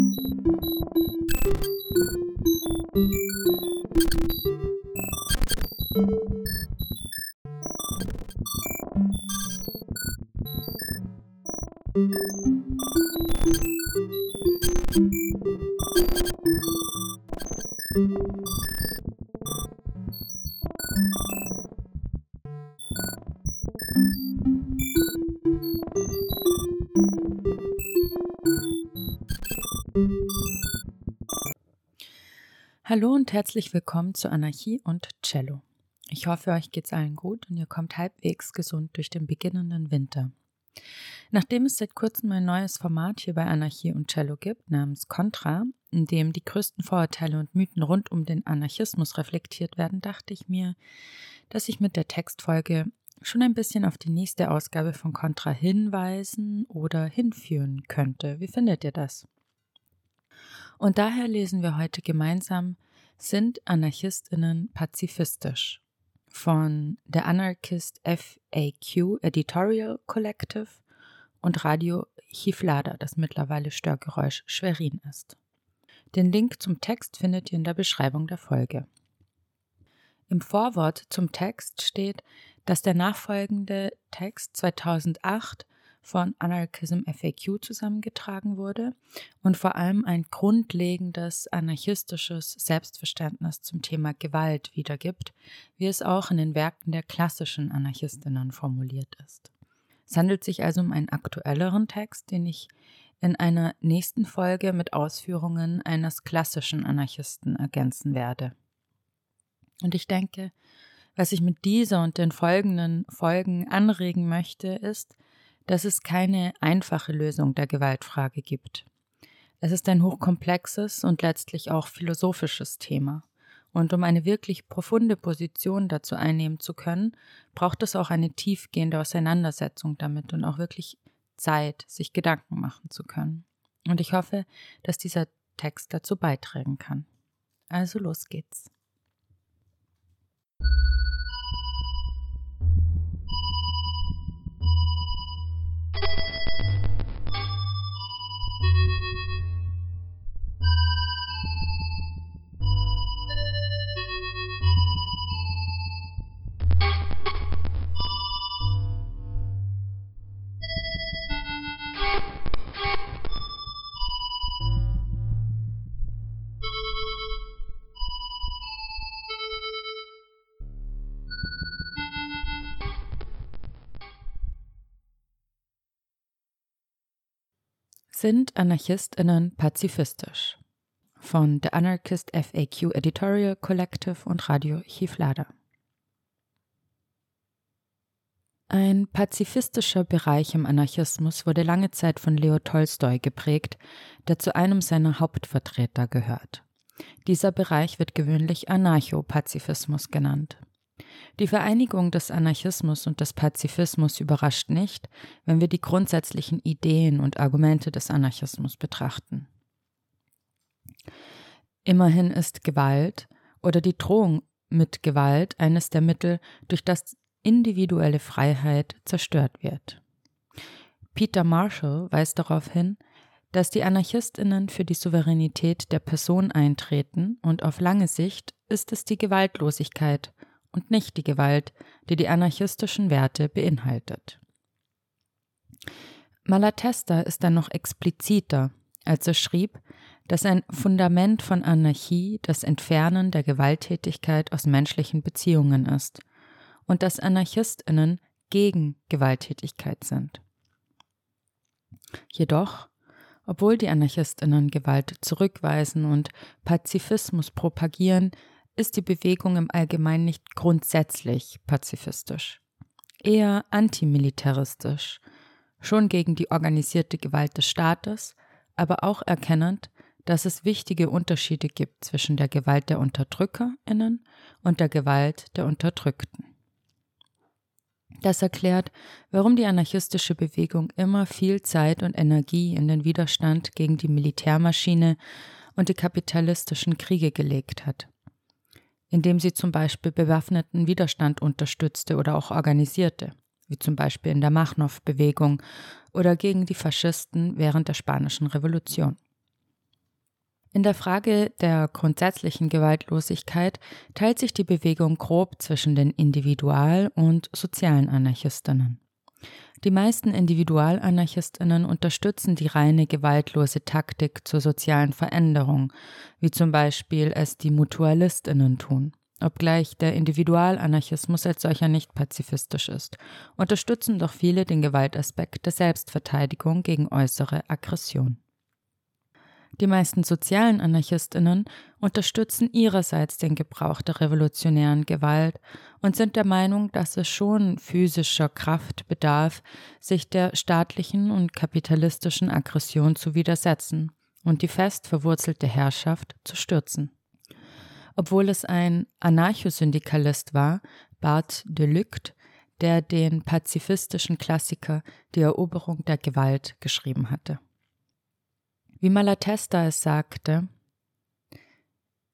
Música Hallo und herzlich willkommen zu Anarchie und Cello. Ich hoffe, euch geht's allen gut und ihr kommt halbwegs gesund durch den beginnenden Winter. Nachdem es seit kurzem ein neues Format hier bei Anarchie und Cello gibt, namens Contra, in dem die größten Vorurteile und Mythen rund um den Anarchismus reflektiert werden, dachte ich mir, dass ich mit der Textfolge schon ein bisschen auf die nächste Ausgabe von Contra hinweisen oder hinführen könnte. Wie findet ihr das? Und daher lesen wir heute gemeinsam Sind Anarchistinnen pazifistisch? von der Anarchist FAQ Editorial Collective und Radio Chiflada, das mittlerweile Störgeräusch Schwerin ist. Den Link zum Text findet ihr in der Beschreibung der Folge. Im Vorwort zum Text steht, dass der nachfolgende Text 2008 von Anarchism FAQ zusammengetragen wurde und vor allem ein grundlegendes anarchistisches Selbstverständnis zum Thema Gewalt wiedergibt, wie es auch in den Werken der klassischen Anarchistinnen formuliert ist. Es handelt sich also um einen aktuelleren Text, den ich in einer nächsten Folge mit Ausführungen eines klassischen Anarchisten ergänzen werde. Und ich denke, was ich mit dieser und den folgenden Folgen anregen möchte, ist, dass es keine einfache Lösung der Gewaltfrage gibt. Es ist ein hochkomplexes und letztlich auch philosophisches Thema. Und um eine wirklich profunde Position dazu einnehmen zu können, braucht es auch eine tiefgehende Auseinandersetzung damit und auch wirklich Zeit, sich Gedanken machen zu können. Und ich hoffe, dass dieser Text dazu beitragen kann. Also los geht's. Sind AnarchistInnen pazifistisch? Von The Anarchist FAQ Editorial Collective und Radio Chiflada. Ein pazifistischer Bereich im Anarchismus wurde lange Zeit von Leo Tolstoi geprägt, der zu einem seiner Hauptvertreter gehört. Dieser Bereich wird gewöhnlich Anarchopazifismus genannt. Die Vereinigung des Anarchismus und des Pazifismus überrascht nicht, wenn wir die grundsätzlichen Ideen und Argumente des Anarchismus betrachten. Immerhin ist Gewalt oder die Drohung mit Gewalt eines der Mittel, durch das individuelle Freiheit zerstört wird. Peter Marshall weist darauf hin, dass die Anarchistinnen für die Souveränität der Person eintreten und auf lange Sicht ist es die Gewaltlosigkeit und nicht die Gewalt, die die anarchistischen Werte beinhaltet. Malatesta ist dann noch expliziter, als er schrieb, dass ein Fundament von Anarchie das Entfernen der Gewalttätigkeit aus menschlichen Beziehungen ist und dass Anarchistinnen gegen Gewalttätigkeit sind. Jedoch, obwohl die Anarchistinnen Gewalt zurückweisen und Pazifismus propagieren, ist die Bewegung im Allgemeinen nicht grundsätzlich pazifistisch, eher antimilitaristisch, schon gegen die organisierte Gewalt des Staates, aber auch erkennend, dass es wichtige Unterschiede gibt zwischen der Gewalt der Unterdrückerinnen und der Gewalt der Unterdrückten. Das erklärt, warum die anarchistische Bewegung immer viel Zeit und Energie in den Widerstand gegen die Militärmaschine und die kapitalistischen Kriege gelegt hat indem sie zum Beispiel bewaffneten Widerstand unterstützte oder auch organisierte, wie zum Beispiel in der Machnov-Bewegung oder gegen die Faschisten während der Spanischen Revolution. In der Frage der grundsätzlichen Gewaltlosigkeit teilt sich die Bewegung grob zwischen den Individual- und sozialen Anarchistinnen. Die meisten Individualanarchistinnen unterstützen die reine gewaltlose Taktik zur sozialen Veränderung, wie zum Beispiel es die Mutualistinnen tun. Obgleich der Individualanarchismus als solcher nicht pazifistisch ist, unterstützen doch viele den Gewaltaspekt der Selbstverteidigung gegen äußere Aggression. Die meisten sozialen Anarchistinnen unterstützen ihrerseits den Gebrauch der revolutionären Gewalt und sind der Meinung, dass es schon physischer Kraft bedarf, sich der staatlichen und kapitalistischen Aggression zu widersetzen und die fest verwurzelte Herrschaft zu stürzen. Obwohl es ein Anarchosyndikalist war, Bart de Lucht, der den pazifistischen Klassiker Die Eroberung der Gewalt geschrieben hatte. Wie Malatesta es sagte,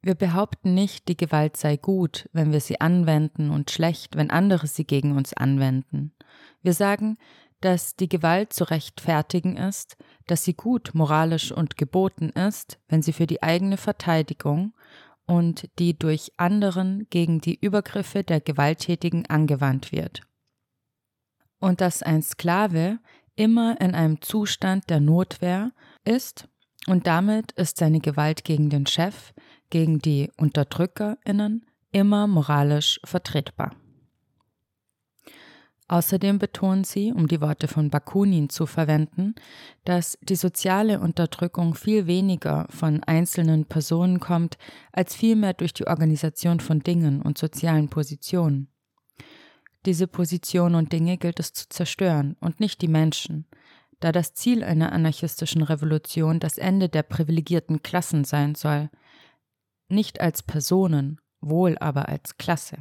wir behaupten nicht, die Gewalt sei gut, wenn wir sie anwenden und schlecht, wenn andere sie gegen uns anwenden. Wir sagen, dass die Gewalt zu rechtfertigen ist, dass sie gut, moralisch und geboten ist, wenn sie für die eigene Verteidigung und die durch anderen gegen die Übergriffe der Gewalttätigen angewandt wird. Und dass ein Sklave immer in einem Zustand der Notwehr ist und damit ist seine Gewalt gegen den Chef, gegen die Unterdrückerinnen immer moralisch vertretbar. Außerdem betonen sie, um die Worte von Bakunin zu verwenden, dass die soziale Unterdrückung viel weniger von einzelnen Personen kommt, als vielmehr durch die Organisation von Dingen und sozialen Positionen. Diese Positionen und Dinge gilt es zu zerstören und nicht die Menschen, da das Ziel einer anarchistischen Revolution das Ende der privilegierten Klassen sein soll, nicht als Personen, wohl aber als Klasse.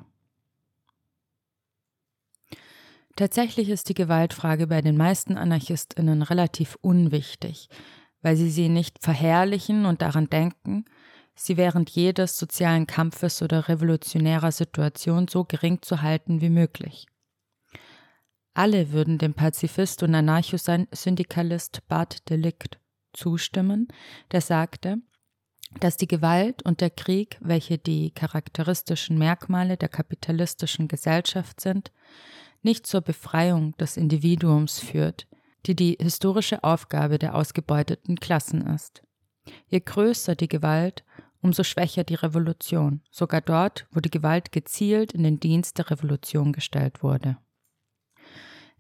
Tatsächlich ist die Gewaltfrage bei den meisten Anarchistinnen relativ unwichtig, weil sie sie nicht verherrlichen und daran denken, sie während jedes sozialen Kampfes oder revolutionärer Situation so gering zu halten wie möglich. Alle würden dem Pazifist und Anarchosyndikalist Bart Delikt zustimmen, der sagte, dass die Gewalt und der Krieg, welche die charakteristischen Merkmale der kapitalistischen Gesellschaft sind, nicht zur Befreiung des Individuums führt, die die historische Aufgabe der ausgebeuteten Klassen ist. Je größer die Gewalt, umso schwächer die Revolution, sogar dort, wo die Gewalt gezielt in den Dienst der Revolution gestellt wurde.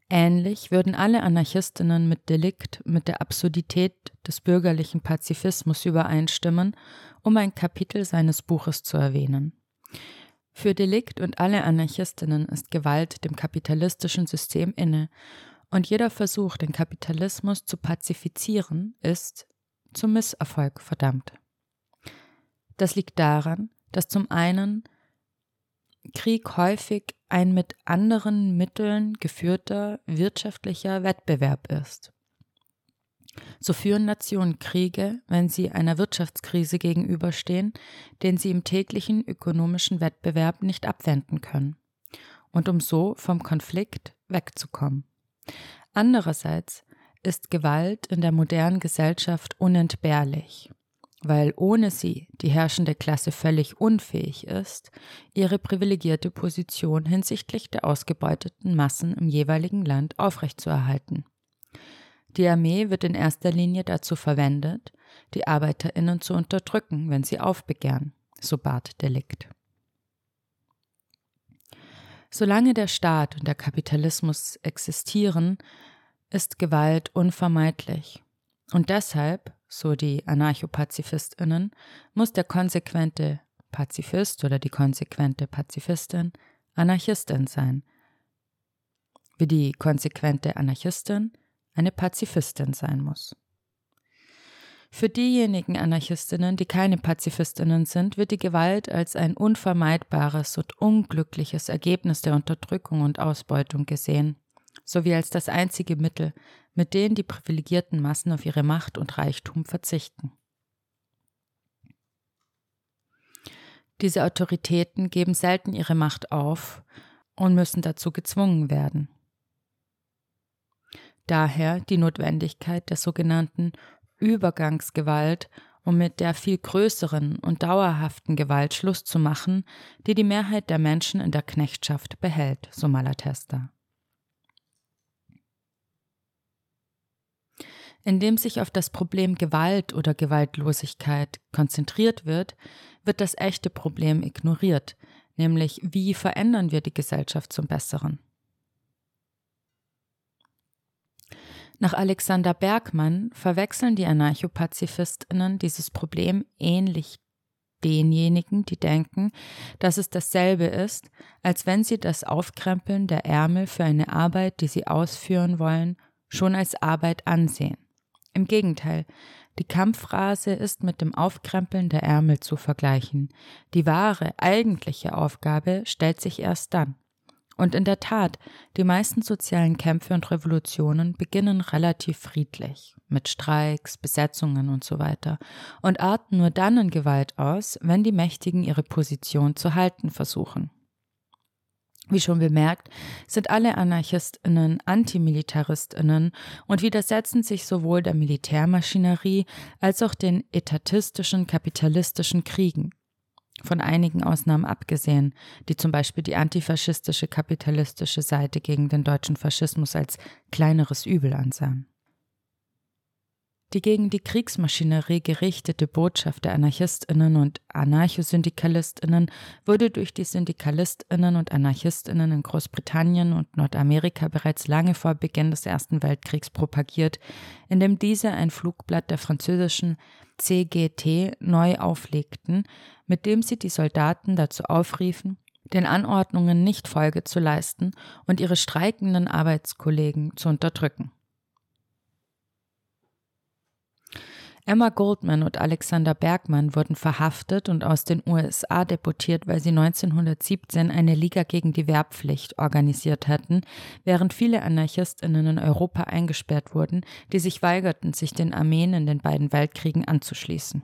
Ähnlich würden alle Anarchistinnen mit Delikt mit der Absurdität des bürgerlichen Pazifismus übereinstimmen, um ein Kapitel seines Buches zu erwähnen. Für Delikt und alle Anarchistinnen ist Gewalt dem kapitalistischen System inne, und jeder Versuch, den Kapitalismus zu pazifizieren, ist zum Misserfolg verdammt. Das liegt daran, dass zum einen Krieg häufig ein mit anderen Mitteln geführter wirtschaftlicher Wettbewerb ist. So führen Nationen Kriege, wenn sie einer Wirtschaftskrise gegenüberstehen, den sie im täglichen ökonomischen Wettbewerb nicht abwenden können, und um so vom Konflikt wegzukommen. Andererseits ist Gewalt in der modernen Gesellschaft unentbehrlich weil ohne sie die herrschende Klasse völlig unfähig ist, ihre privilegierte Position hinsichtlich der ausgebeuteten Massen im jeweiligen Land aufrechtzuerhalten. Die Armee wird in erster Linie dazu verwendet, die Arbeiterinnen zu unterdrücken, wenn sie aufbegehren, so Barth Delikt. Solange der Staat und der Kapitalismus existieren, ist Gewalt unvermeidlich. Und deshalb so die Anarchopazifistinnen, muss der konsequente Pazifist oder die konsequente Pazifistin Anarchistin sein, wie die konsequente Anarchistin eine Pazifistin sein muss. Für diejenigen Anarchistinnen, die keine Pazifistinnen sind, wird die Gewalt als ein unvermeidbares und unglückliches Ergebnis der Unterdrückung und Ausbeutung gesehen sowie als das einzige Mittel, mit dem die privilegierten Massen auf ihre Macht und Reichtum verzichten. Diese Autoritäten geben selten ihre Macht auf und müssen dazu gezwungen werden. Daher die Notwendigkeit der sogenannten Übergangsgewalt um mit der viel größeren und dauerhaften Gewalt Schluss zu machen, die die Mehrheit der Menschen in der Knechtschaft behält, so Malatesta. Indem sich auf das Problem Gewalt oder Gewaltlosigkeit konzentriert wird, wird das echte Problem ignoriert, nämlich wie verändern wir die Gesellschaft zum Besseren. Nach Alexander Bergmann verwechseln die Anarchopazifistinnen dieses Problem ähnlich denjenigen, die denken, dass es dasselbe ist, als wenn sie das Aufkrempeln der Ärmel für eine Arbeit, die sie ausführen wollen, schon als Arbeit ansehen. Im Gegenteil, die Kampfphrase ist mit dem Aufkrempeln der Ärmel zu vergleichen. Die wahre, eigentliche Aufgabe stellt sich erst dann. Und in der Tat, die meisten sozialen Kämpfe und Revolutionen beginnen relativ friedlich, mit Streiks, Besetzungen und so weiter, und arten nur dann in Gewalt aus, wenn die Mächtigen ihre Position zu halten versuchen. Wie schon bemerkt, sind alle Anarchistinnen Antimilitaristinnen und widersetzen sich sowohl der Militärmaschinerie als auch den etatistischen kapitalistischen Kriegen von einigen Ausnahmen abgesehen, die zum Beispiel die antifaschistische kapitalistische Seite gegen den deutschen Faschismus als kleineres Übel ansahen. Die gegen die Kriegsmaschinerie gerichtete Botschaft der Anarchistinnen und Anarchosyndikalstinnen wurde durch die Syndikalistinnen und Anarchistinnen in Großbritannien und Nordamerika bereits lange vor Beginn des Ersten Weltkriegs propagiert, indem diese ein Flugblatt der französischen CGT neu auflegten, mit dem sie die Soldaten dazu aufriefen, den Anordnungen nicht Folge zu leisten und ihre streikenden Arbeitskollegen zu unterdrücken. Emma Goldman und Alexander Bergmann wurden verhaftet und aus den USA deportiert, weil sie 1917 eine Liga gegen die Wehrpflicht organisiert hatten, während viele Anarchistinnen in Europa eingesperrt wurden, die sich weigerten, sich den Armeen in den beiden Weltkriegen anzuschließen.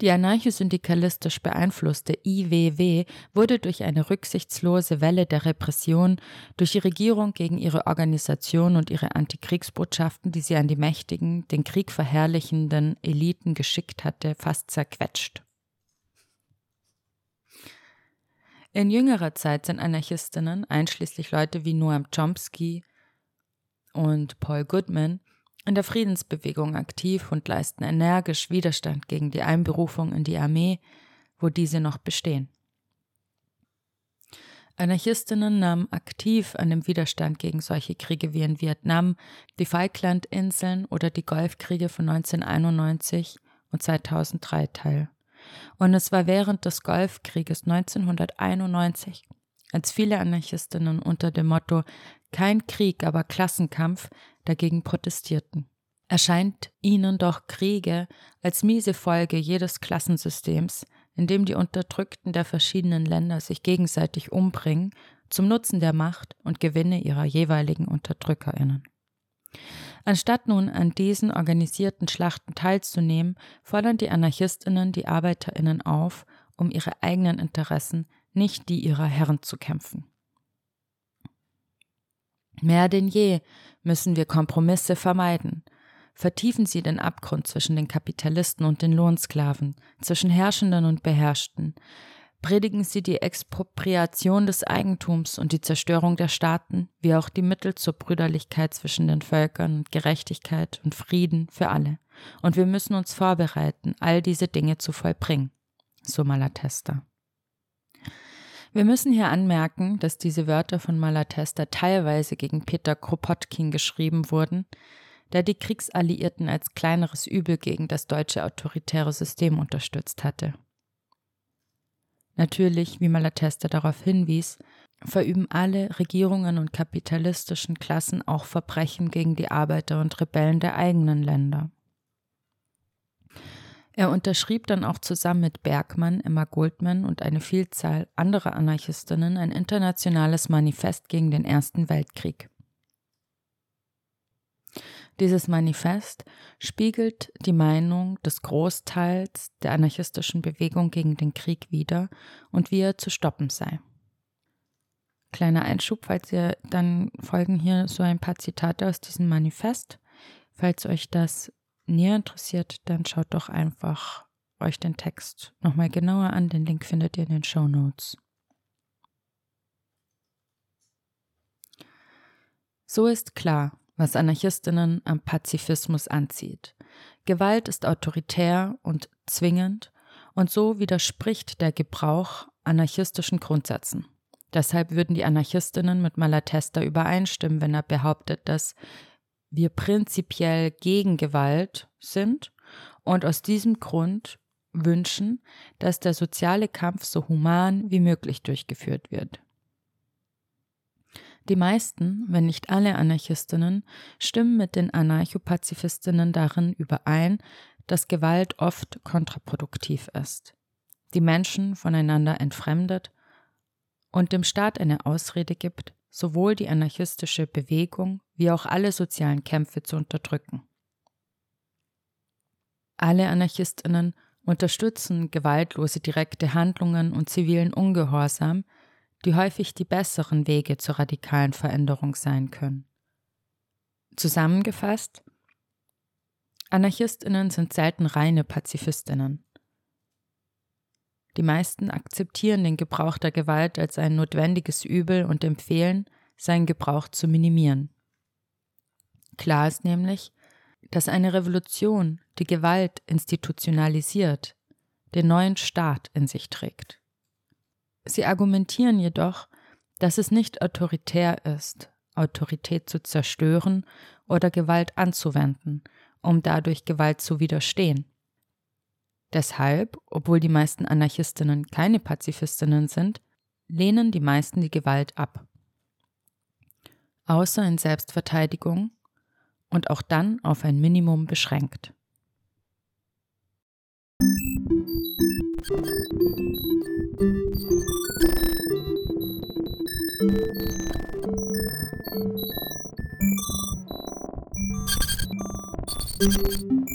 Die anarchosyndikalistisch beeinflusste IWW wurde durch eine rücksichtslose Welle der Repression durch die Regierung gegen ihre Organisation und ihre Antikriegsbotschaften, die sie an die mächtigen, den Krieg verherrlichenden Eliten geschickt hatte, fast zerquetscht. In jüngerer Zeit sind Anarchistinnen, einschließlich Leute wie Noam Chomsky und Paul Goodman, in der Friedensbewegung aktiv und leisten energisch Widerstand gegen die Einberufung in die Armee, wo diese noch bestehen. Anarchistinnen nahmen aktiv an dem Widerstand gegen solche Kriege wie in Vietnam, die Falklandinseln oder die Golfkriege von 1991 und 2003 teil. Und es war während des Golfkrieges 1991, als viele Anarchistinnen unter dem Motto Kein Krieg, aber Klassenkampf dagegen protestierten. Erscheint ihnen doch Kriege als miese Folge jedes Klassensystems, in dem die Unterdrückten der verschiedenen Länder sich gegenseitig umbringen, zum Nutzen der Macht und Gewinne ihrer jeweiligen Unterdrückerinnen. Anstatt nun an diesen organisierten Schlachten teilzunehmen, fordern die Anarchistinnen die Arbeiterinnen auf, um ihre eigenen Interessen, nicht die ihrer Herren zu kämpfen. Mehr denn je müssen wir Kompromisse vermeiden. Vertiefen Sie den Abgrund zwischen den Kapitalisten und den Lohnsklaven, zwischen Herrschenden und Beherrschten. Predigen Sie die Expropriation des Eigentums und die Zerstörung der Staaten, wie auch die Mittel zur Brüderlichkeit zwischen den Völkern und Gerechtigkeit und Frieden für alle. Und wir müssen uns vorbereiten, all diese Dinge zu vollbringen. So Malatesta. Wir müssen hier anmerken, dass diese Wörter von Malatesta teilweise gegen Peter Kropotkin geschrieben wurden, der die Kriegsalliierten als kleineres Übel gegen das deutsche autoritäre System unterstützt hatte. Natürlich, wie Malatesta darauf hinwies, verüben alle Regierungen und kapitalistischen Klassen auch Verbrechen gegen die Arbeiter und Rebellen der eigenen Länder. Er unterschrieb dann auch zusammen mit Bergmann, Emma Goldman und eine Vielzahl anderer Anarchistinnen ein internationales Manifest gegen den Ersten Weltkrieg. Dieses Manifest spiegelt die Meinung des Großteils der anarchistischen Bewegung gegen den Krieg wider und wie er zu stoppen sei. Kleiner Einschub, falls ihr dann folgen hier so ein paar Zitate aus diesem Manifest. Falls euch das näher interessiert, dann schaut doch einfach euch den Text nochmal genauer an. Den Link findet ihr in den Show Notes. So ist klar, was Anarchistinnen am Pazifismus anzieht. Gewalt ist autoritär und zwingend und so widerspricht der Gebrauch anarchistischen Grundsätzen. Deshalb würden die Anarchistinnen mit Malatesta übereinstimmen, wenn er behauptet, dass wir prinzipiell gegen Gewalt sind und aus diesem Grund wünschen, dass der soziale Kampf so human wie möglich durchgeführt wird. Die meisten, wenn nicht alle Anarchistinnen, stimmen mit den Anarchopazifistinnen darin überein, dass Gewalt oft kontraproduktiv ist, die Menschen voneinander entfremdet und dem Staat eine Ausrede gibt, sowohl die anarchistische Bewegung wie auch alle sozialen Kämpfe zu unterdrücken. Alle Anarchistinnen unterstützen gewaltlose direkte Handlungen und zivilen Ungehorsam, die häufig die besseren Wege zur radikalen Veränderung sein können. Zusammengefasst, Anarchistinnen sind selten reine Pazifistinnen. Die meisten akzeptieren den Gebrauch der Gewalt als ein notwendiges Übel und empfehlen, seinen Gebrauch zu minimieren. Klar ist nämlich, dass eine Revolution die Gewalt institutionalisiert, den neuen Staat in sich trägt. Sie argumentieren jedoch, dass es nicht autoritär ist, Autorität zu zerstören oder Gewalt anzuwenden, um dadurch Gewalt zu widerstehen. Deshalb, obwohl die meisten Anarchistinnen keine Pazifistinnen sind, lehnen die meisten die Gewalt ab. Außer in Selbstverteidigung und auch dann auf ein Minimum beschränkt. Thank